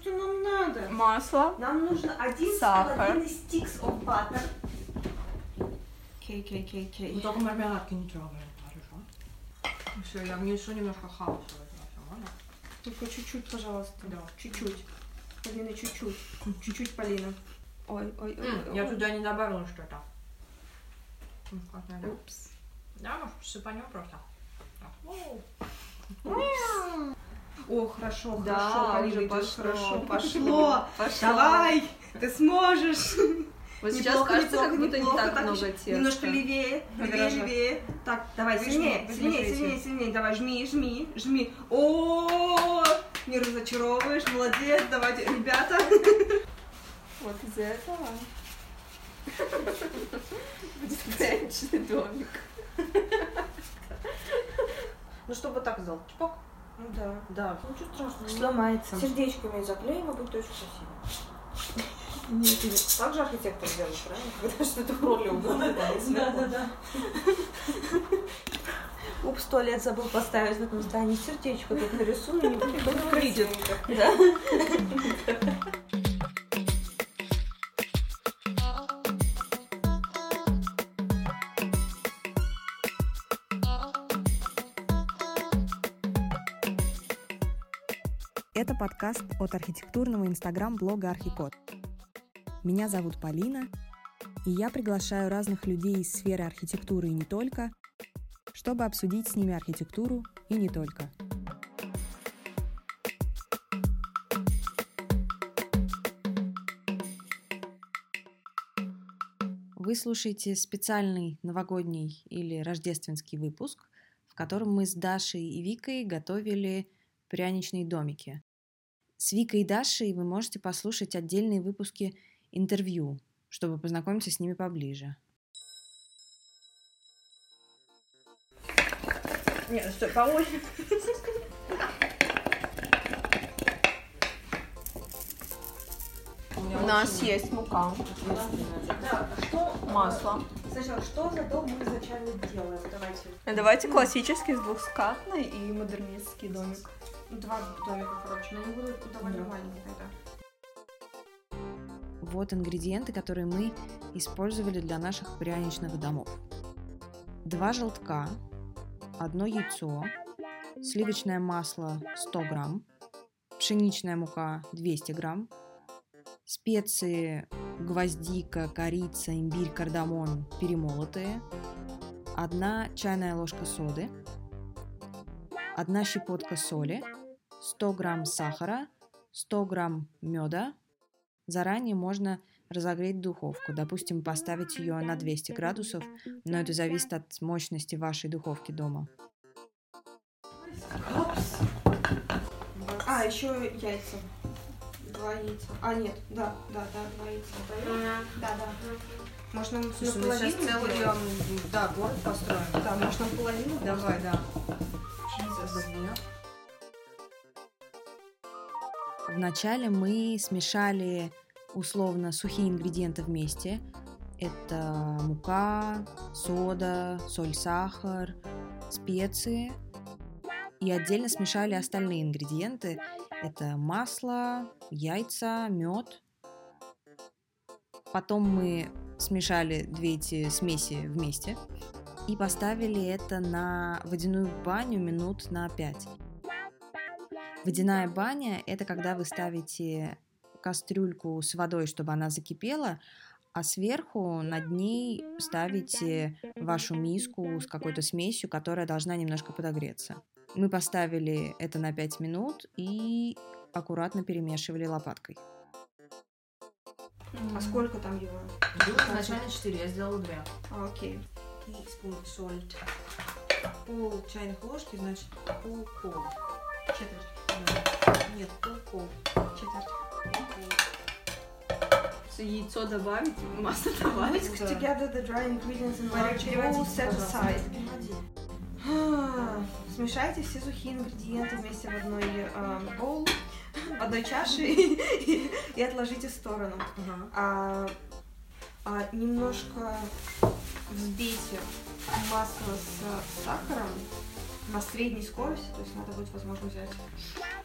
что нам надо? Масло. Нам нужно один с Сахар. половиной sticks of butter. Кей, кей, кей, Ну, кей. только мармеладки не трогаем, хорошо? Все, я внесу немножко хаоса в это можно? Только чуть-чуть, пожалуйста. Да. Чуть-чуть. Полина, чуть-чуть. Чуть-чуть, Полина. Ой, ой, ой. Ой, Я туда не добавила что-то. Упс. Да, может, посыпанем просто. Так. О, хорошо, Да, хорошо, идёт, пошло. хорошо, пошло. Пошло. Давай, ты сможешь. Вот сейчас Неплохо, кажется, как неплохо, будто не неплохо, так много еще теста. Немножко левее, левее, левее. Так, давай, сильнее, сильнее, сильнее, сильнее. Давай, жми, жми, жми. О, не разочаровываешь, молодец. Давайте, ребята. Вот из этого будет домик. Ну, чтобы так сделать. Чпок. Ну да. Да. Ничего страшного. Сломается. Сердечками заклеим, и будет очень красиво. Нет, нет. Так же архитектор делает, правильно? Когда что-то угодно, Да, да, да. Упс, туалет забыл поставить в этом здании. Сердечко тут нарисую, никто не увидит. Да. подкаст от архитектурного инстаграм-блога Архикод. Меня зовут Полина, и я приглашаю разных людей из сферы архитектуры и не только, чтобы обсудить с ними архитектуру и не только. Вы слушаете специальный новогодний или рождественский выпуск, в котором мы с Дашей и Викой готовили пряничные домики. С Викой и Дашей вы можете послушать отдельные выпуски интервью, чтобы познакомиться с ними поближе. Нет, стой, по очереди. У нас есть мука, Да, что масло. Сначала, что за дом мы изначально делаем? Давайте. Давайте классический с двухскатный и модернистский домик. Два домика, короче, но они будут довольно маленькие тогда. Вот ингредиенты, которые мы использовали для наших пряничных домов. Два желтка, одно яйцо, сливочное масло 100 грамм, пшеничная мука 200 грамм, специи гвоздика, корица, имбирь, кардамон перемолотые, одна чайная ложка соды, одна щепотка соли, 100 грамм сахара, 100 грамм меда. Заранее можно разогреть духовку, допустим, поставить ее на 200 градусов, но это зависит от мощности вашей духовки дома. А, еще яйца. Два яйца. А, нет, да, да, да, два яйца. Да, да. Можно Слушай, мы наполовину сейчас целый да, город построим. Да, можно наполовину. Давай, да. Вначале мы смешали условно сухие ингредиенты вместе. Это мука, сода, соль, сахар, специи. И отдельно смешали остальные ингредиенты. Это масло, яйца, мед. Потом мы смешали две эти смеси вместе и поставили это на водяную баню минут на 5. Водяная баня – это когда вы ставите кастрюльку с водой, чтобы она закипела, а сверху над ней ставите вашу миску с какой-то смесью, которая должна немножко подогреться. Мы поставили это на 5 минут и аккуратно перемешивали лопаткой. А сколько там его? Было изначально 4, я сделала 2. А, окей. Teaspoon salt. Пол чайных ложки, значит, пол кола. Четверть. Нет, пол кола. Четверть. Яйцо добавить, масло добавить. Mix together the dry ingredients in large bowl, set aside. А, Смешайте все сухие ингредиенты вместе в одной э, боул, в одной чаше и, и отложите в сторону. Ага. А, а немножко взбейте масло с сахаром на средней скорости, то есть надо будет, возможно, взять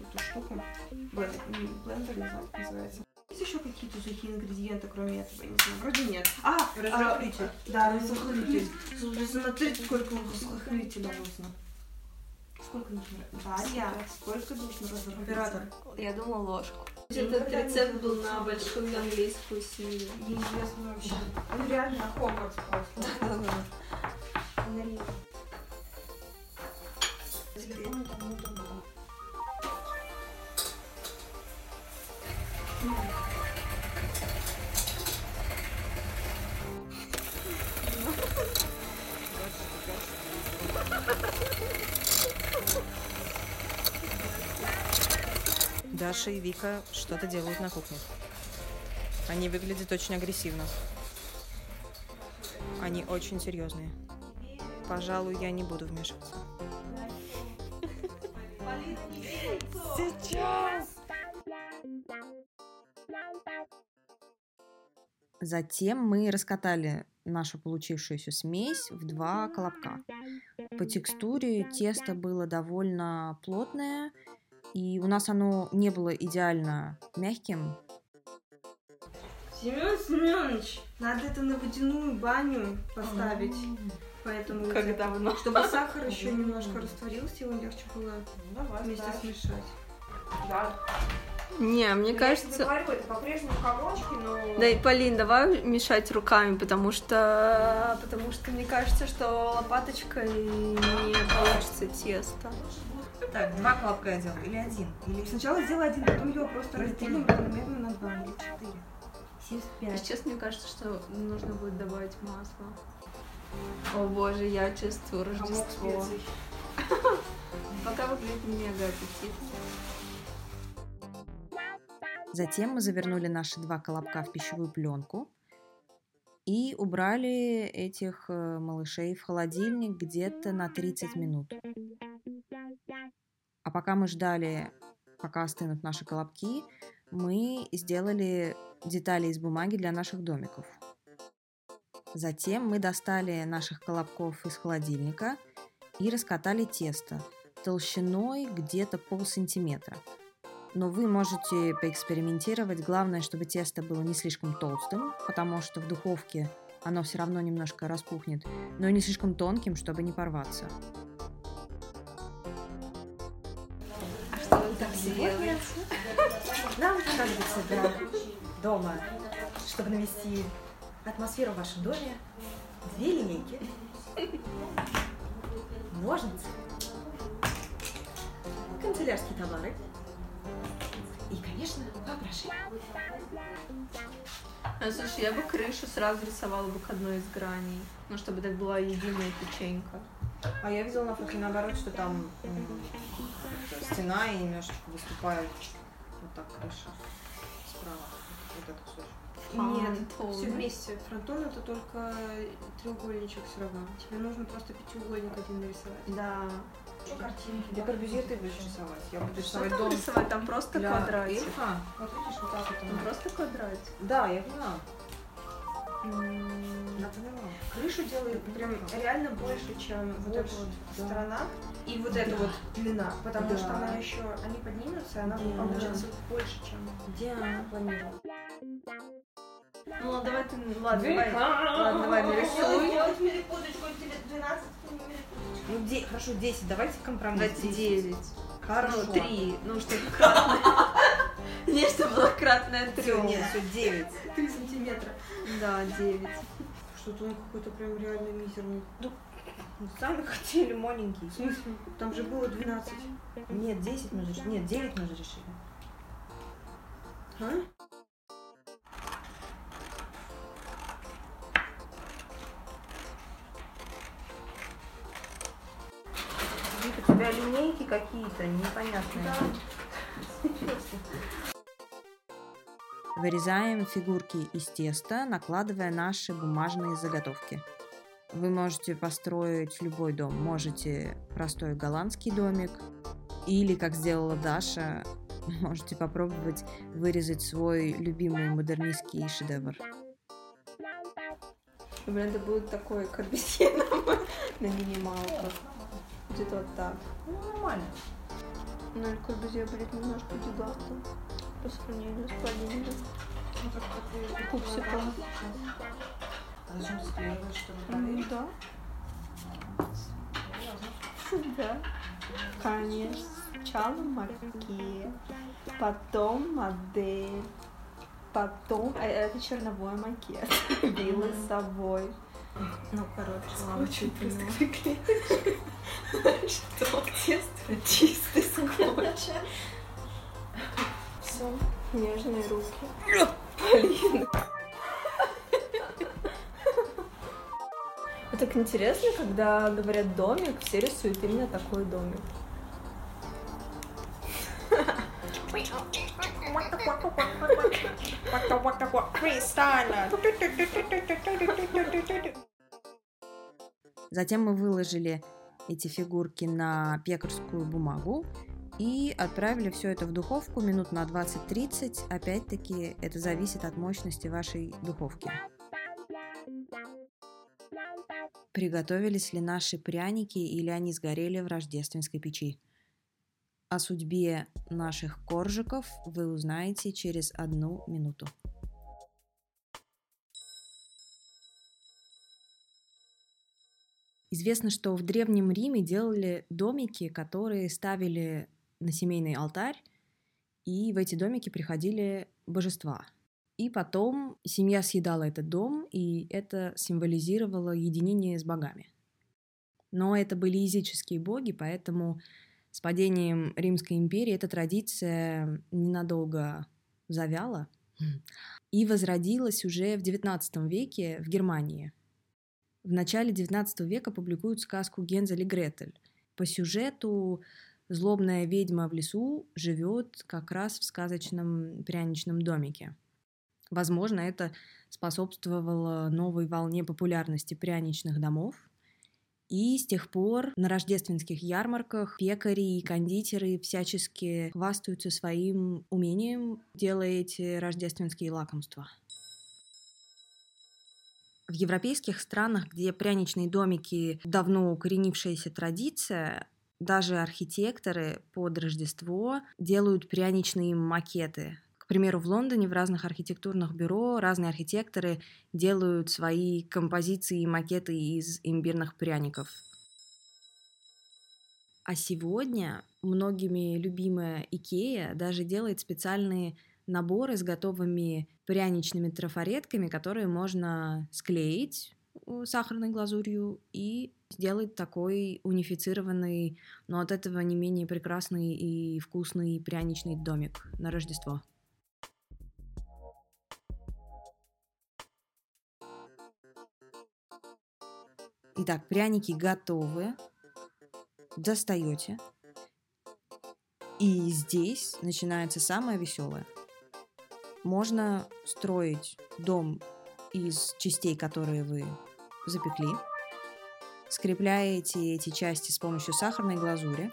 эту штуку. Блендер, блендер не знаю, как называется. Есть еще какие-то сухие ингредиенты, кроме этого? Не знаю, вроде нет. А, Разрыхлитель. а, Да, разрыхлитель. Смотрите, сколько разрыхлителя нужно. Сколько нужно? Дарья, сколько нужно разрыхлителя? Оператор. Я думала ложку. Этот рецепт был на большую английскую семью. Неизвестно вообще. Он реально Хогвартс просто. Налей. Даша и Вика что-то делают на кухне. Они выглядят очень агрессивно. Они очень серьезные. Пожалуй, я не буду вмешиваться. Затем мы раскатали нашу получившуюся смесь в два колобка. По текстуре тесто было довольно плотное, и у нас оно не было идеально мягким. Семен Семенович, надо это на водяную баню поставить. Поэтому Как это- давно. чтобы сахар еще немножко растворился, его легче было Давай, вместе да. смешать. Да. Не, мне Ну, Я кажется... говорю, это по-прежнему комочки, но... Да и, Полин, давай мешать руками, потому что... Потому что мне кажется, что лопаточкой не получится тесто. Так, два колобка я делаю, или один? Или... Сначала сделай один, потом его просто разделим равномерно на два или четыре. Семьдесят Сейчас мне кажется, что нужно будет добавить масло. О боже, я чувствую Рождество. Пока выглядит мега аппетитно. Затем мы завернули наши два колобка в пищевую пленку и убрали этих э, малышей в холодильник где-то на 30 минут. А пока мы ждали, пока остынут наши колобки, мы сделали детали из бумаги для наших домиков. Затем мы достали наших колобков из холодильника и раскатали тесто толщиной где-то полсантиметра. Но вы можете поэкспериментировать. Главное, чтобы тесто было не слишком толстым, потому что в духовке оно все равно немножко распухнет, но и не слишком тонким, чтобы не порваться. А что вы так делаете? Нам для дома, чтобы навести атмосферу в вашем доме, две линейки, ножницы, канцелярские товары конечно, воображение. А, слушай, я бы крышу сразу рисовала бы к одной из граней. Ну, чтобы это была единая печенька. А я видела на фото наоборот, что там стена и немножечко выступает вот так крыша справа. Вот это кусочек. Нет, Фронтон. все вместе. Фронтон это только треугольничек все равно. Тебе нужно просто пятиугольник один нарисовать. Да. Картинки. Для Корбюзье ты будешь рисовать. Я буду Что рисовать там дом рисовать? Там просто для квадратик. эльфа. Вот видишь, вот так вот Там просто квадратик. Да, я поняла. Я поняла. Крышу делает прям реально больше, чем вот эта вот да. сторона и вот эта вот длина, потому Да. что она еще, они поднимутся, и она Да. получится больше, чем Диана планировала. Ну, ладно, давай ты... Ладно, давай. Ладно, давай нарисуй. Делать милипудочку, 12 милипудочку. Ну, де- хорошо, 10. Давайте компромисс. Давайте 9. Хорошо. Ну, 3. Ну, чтобы кратное. Не, чтобы было кратное Все, 3. нет, все, 9. 3 сантиметра. Да, 9. Что-то он какой-то прям реально мизерный. Ну, сами хотели маленький. В смысле? Там же было 12. Нет, 10 мы же... Нет, 9 мы же решили. А? Линейки какие-то непонятные. Вырезаем фигурки из теста, накладывая наши бумажные заготовки. Вы можете построить любой дом. Можете простой голландский домик, или, как сделала Даша, можете попробовать вырезать свой любимый модернистский шедевр. Блин, это будет такое корбесье на минималках. Будет вот так. Ну, нормально. Но Эль Корбюзье будет немножко гиганта по сравнению с. Ну, Пупсиком. А зачем ты склеиваешь, чтобы М, проверить? Да. Да. Конечно. Сначала макет, потом модель, потом... э, Это черновой макет. Вилы с собой. Ну, короче, Очень просто Что? Чистый скотч. Все. Нежные руки. Полина. Так интересно, когда говорят домик, все рисуют именно такой домик. Затем мы выложили эти фигурки на пекарскую бумагу и отправили все это в духовку минут на 20-30. Опять-таки, это зависит от мощности вашей духовки. Приготовились ли наши пряники или они сгорели в рождественской печи? О судьбе наших коржиков вы узнаете через одну минуту. Известно, что в Древнем Риме делали домики, которые ставили на семейный алтарь, и в эти домики приходили божества. И потом семья съедала этот дом, и это символизировало единение с богами. Но это были языческие боги, поэтому с падением Римской империи эта традиция ненадолго завяла и возродилась уже в XIX веке в Германии. В начале XIX века публикуют сказку «Гензель и Гретель». По сюжету злобная ведьма в лесу живет как раз в сказочном пряничном домике. Возможно, это способствовало новой волне популярности пряничных домов. И с тех пор на рождественских ярмарках пекари и кондитеры всячески хвастаются своим умением, делая эти рождественские лакомства. В европейских странах, где пряничные домики давно укоренившаяся традиция, даже архитекторы под Рождество делают пряничные макеты. К примеру, в Лондоне в разных архитектурных бюро разные архитекторы делают свои композиции и макеты из имбирных пряников. А сегодня многими любимая Икея даже делает специальные наборы с готовыми пряничными трафаретками, которые можно склеить э, сахарной глазурью и сделать такой унифицированный, но от этого не менее прекрасный и вкусный пряничный домик на Рождество. Итак, пряники готовы. Достаете. И здесь начинается самое веселое. Можно строить дом из частей, которые вы запекли. Скрепляете эти части с помощью сахарной глазури.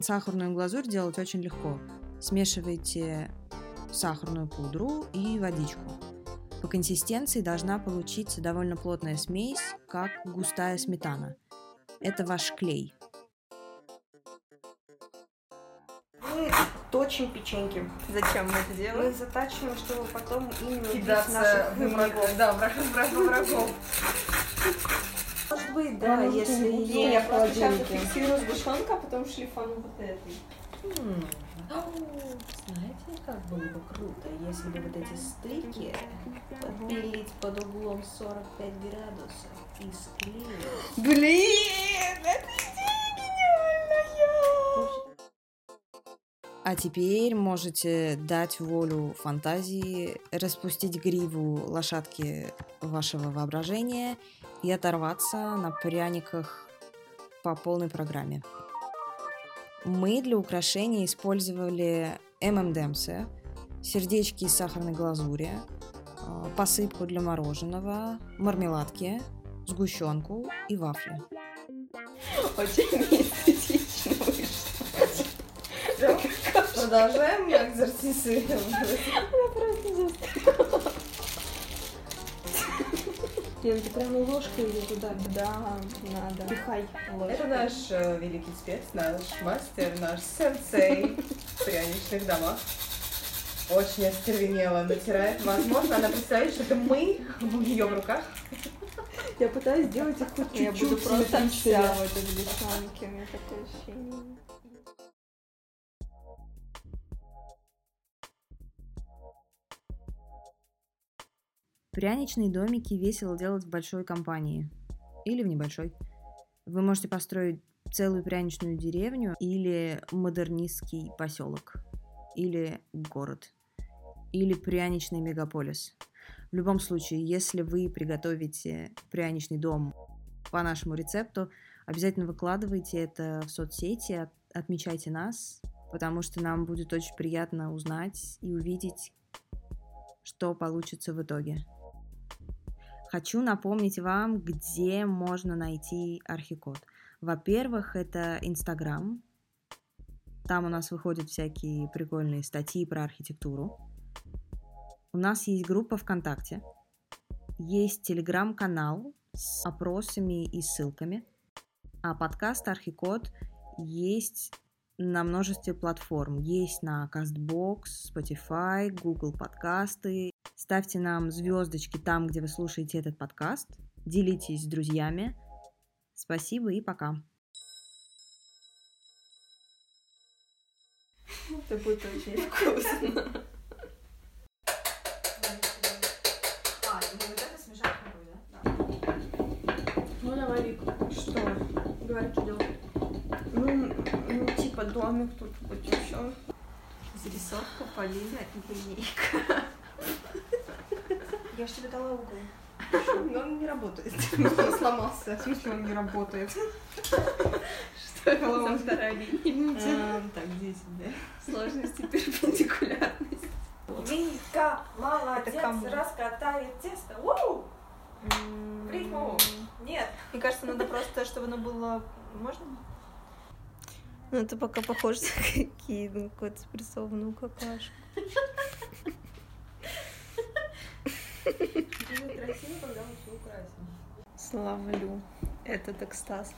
Сахарную глазурь делать очень легко. Смешиваете сахарную пудру и водичку. По консистенции должна получиться довольно плотная смесь, как густая сметана. Это ваш клей. Мы точим печеньки. Зачем мы это Мы делаем? затачиваем, чтобы потом ими Кидаться наших в врагов. Да, врагов, врагов. Может быть, да, если... не я просто сейчас зафиксирую сгущенка, а потом шлифану вот этой. Знаете, как было бы круто, если бы вот эти стыки Подпилить под углом 45 градусов и склеить. Блин, это идея гениальная! А теперь можете дать волю фантазии, распустить гриву лошадки вашего воображения и оторваться на пряниках по полной программе. Мы для украшения использовали ММДМС, сердечки из сахарной глазури, э, посыпку для мороженого, мармеладки, сгущенку и вафли. Очень эстетично вышло. Продолжаем экзорцизировать. Лен, ты прямо ложкой или туда? Да, надо. Пихай ложкой. Это наш э, великий спец, наш мастер, наш сенсей в пряничных домах. Очень остервенело натирает. Возможно, она представляет, что это мы в ее руках. Я пытаюсь сделать их хоть Я чуть-чуть буду просто вся в этой сгущенке, у меня такое ощущение. Пряничные домики весело делать в большой компании или в небольшой. Вы можете построить целую пряничную деревню или модернистский поселок, или город, или пряничный мегаполис. В любом случае, если вы приготовите пряничный дом по нашему рецепту, обязательно выкладывайте это в соцсети, от- отмечайте нас, потому что нам будет очень приятно узнать и увидеть, что получится в итоге. Хочу напомнить вам, где можно найти архикод. Во-первых, это Инстаграм. Там у нас выходят всякие прикольные статьи про архитектуру. У нас есть группа ВКонтакте. Есть телеграм-канал с опросами и ссылками. А подкаст Архикод есть на множестве платформ. Есть на CastBox, Spotify, Google подкасты. Ставьте нам звездочки там, где вы слушаете этот подкаст. Делитесь с друзьями. Спасибо и пока. Это будет очень вкусно. А, и вот это смешать да? Ну давай, Вик. Что? Говори, что делать. Ну, ну, типа домик тут хоть еще. Зарисовка Полина и линейка. Я же тебе дала угол. Но он не работает. Сломался. В смысле он не работает? Что это за вторая линия? А, Так, здесь, да. Сложности перпендикулярности. Вика, молодец, раскатает тесто. Уу! В рифму. Нет. Мне кажется, надо просто, чтобы оно было... Можно? Ну, это пока похоже на какие, на какую-то спрессованную какашку. Славлю. Этот экстаз.